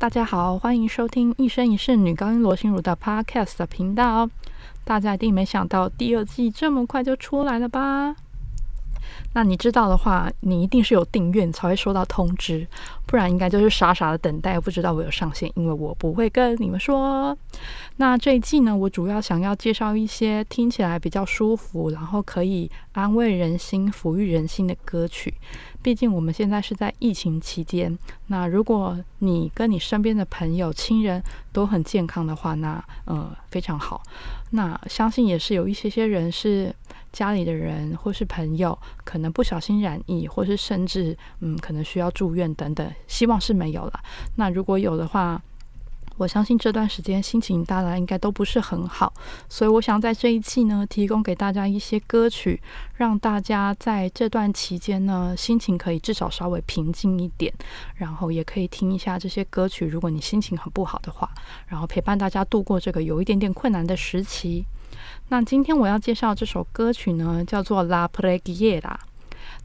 大家好，欢迎收听一生一世女高音罗心如的 Podcast 频道。大家一定没想到第二季这么快就出来了吧？那你知道的话，你一定是有订阅才会收到通知，不然应该就是傻傻的等待，不知道我有上线，因为我不会跟你们说。那这一季呢，我主要想要介绍一些听起来比较舒服，然后可以安慰人心、抚育人心的歌曲。毕竟我们现在是在疫情期间，那如果你跟你身边的朋友、亲人都很健康的话，那呃非常好。那相信也是有一些些人是家里的人或是朋友，可能不小心染疫，或是甚至嗯可能需要住院等等，希望是没有了。那如果有的话，我相信这段时间心情大家应该都不是很好，所以我想在这一季呢，提供给大家一些歌曲，让大家在这段期间呢，心情可以至少稍微平静一点，然后也可以听一下这些歌曲。如果你心情很不好的话，然后陪伴大家度过这个有一点点困难的时期。那今天我要介绍这首歌曲呢，叫做《La Preghiera》，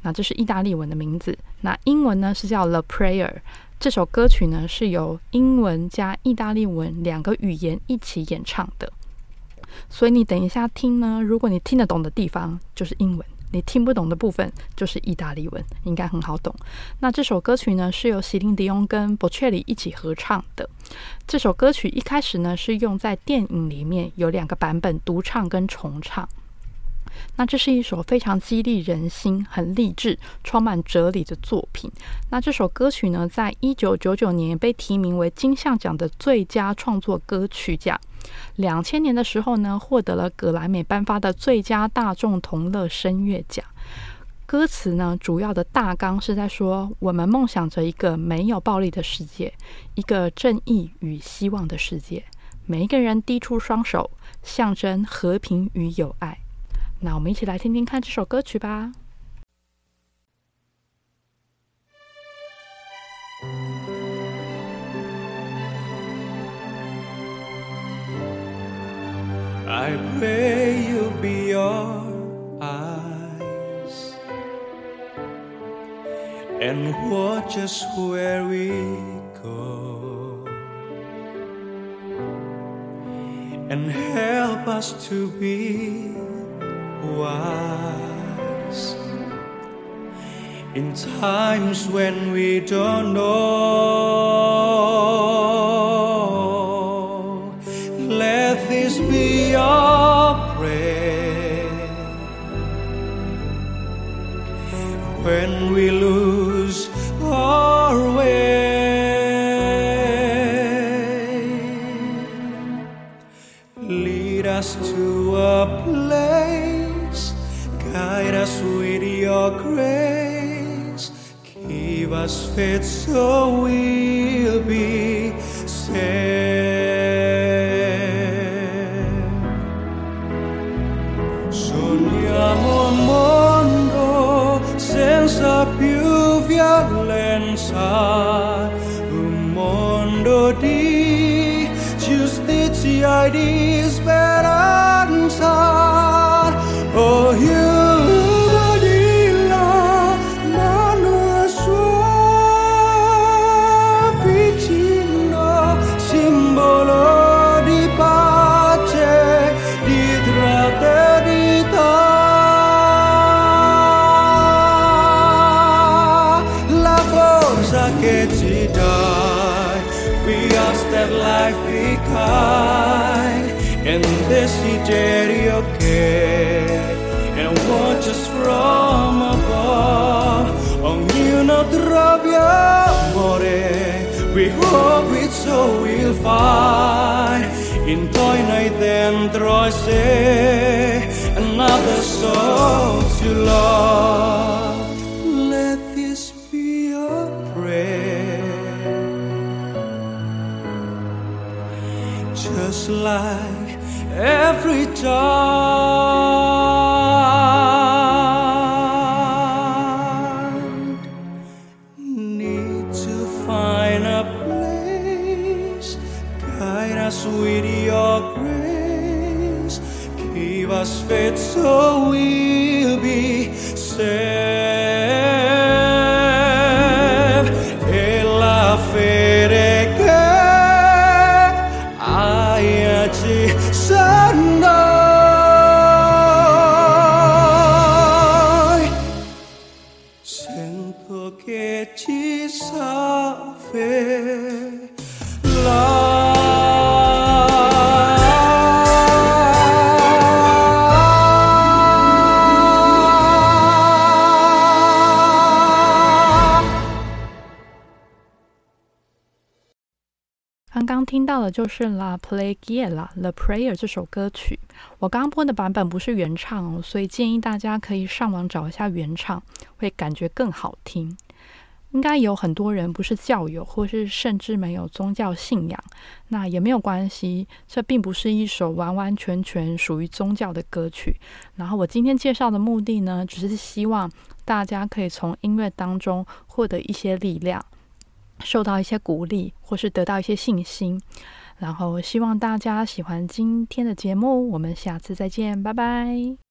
那这是意大利文的名字，那英文呢是叫《The Prayer》。这首歌曲呢是由英文加意大利文两个语言一起演唱的，所以你等一下听呢，如果你听得懂的地方就是英文，你听不懂的部分就是意大利文，应该很好懂。那这首歌曲呢是由席琳迪翁跟博切里一起合唱的。这首歌曲一开始呢是用在电影里面有两个版本，独唱跟重唱。那这是一首非常激励人心、很励志、充满哲理的作品。那这首歌曲呢，在一九九九年被提名为金像奖的最佳创作歌曲奖。两千年的时候呢，获得了格莱美颁发的最佳大众同乐声乐奖。歌词呢，主要的大纲是在说，我们梦想着一个没有暴力的世界，一个正义与希望的世界。每一个人低出双手，象征和平与友爱。那我们一起来听听看这首歌曲吧。I pray you be your eyes and watch us where we go and help us to be wise in times when we don't know. When we lose our way. Lead us to a place, guide us with your grace, give us faith so we'll be saved. Di giustizia di speranza. Oh, aiuto di la mano sua simbolo di pace, di. La che ci dai, we ask that life be kind and desiderio che and watch us from above. Ognuno trovi amore, we hope it's so we'll find. Intorno dentro sé another soul to love. i was fet så uibi sev ela fereke ayachi 刚刚听到的就是《La Preghiera》《The Prayer》这首歌曲。我刚刚播的版本不是原唱哦，所以建议大家可以上网找一下原唱，会感觉更好听。应该有很多人不是教友，或是甚至没有宗教信仰，那也没有关系。这并不是一首完完全全属于宗教的歌曲。然后我今天介绍的目的呢，只是希望大家可以从音乐当中获得一些力量。受到一些鼓励，或是得到一些信心，然后希望大家喜欢今天的节目。我们下次再见，拜拜。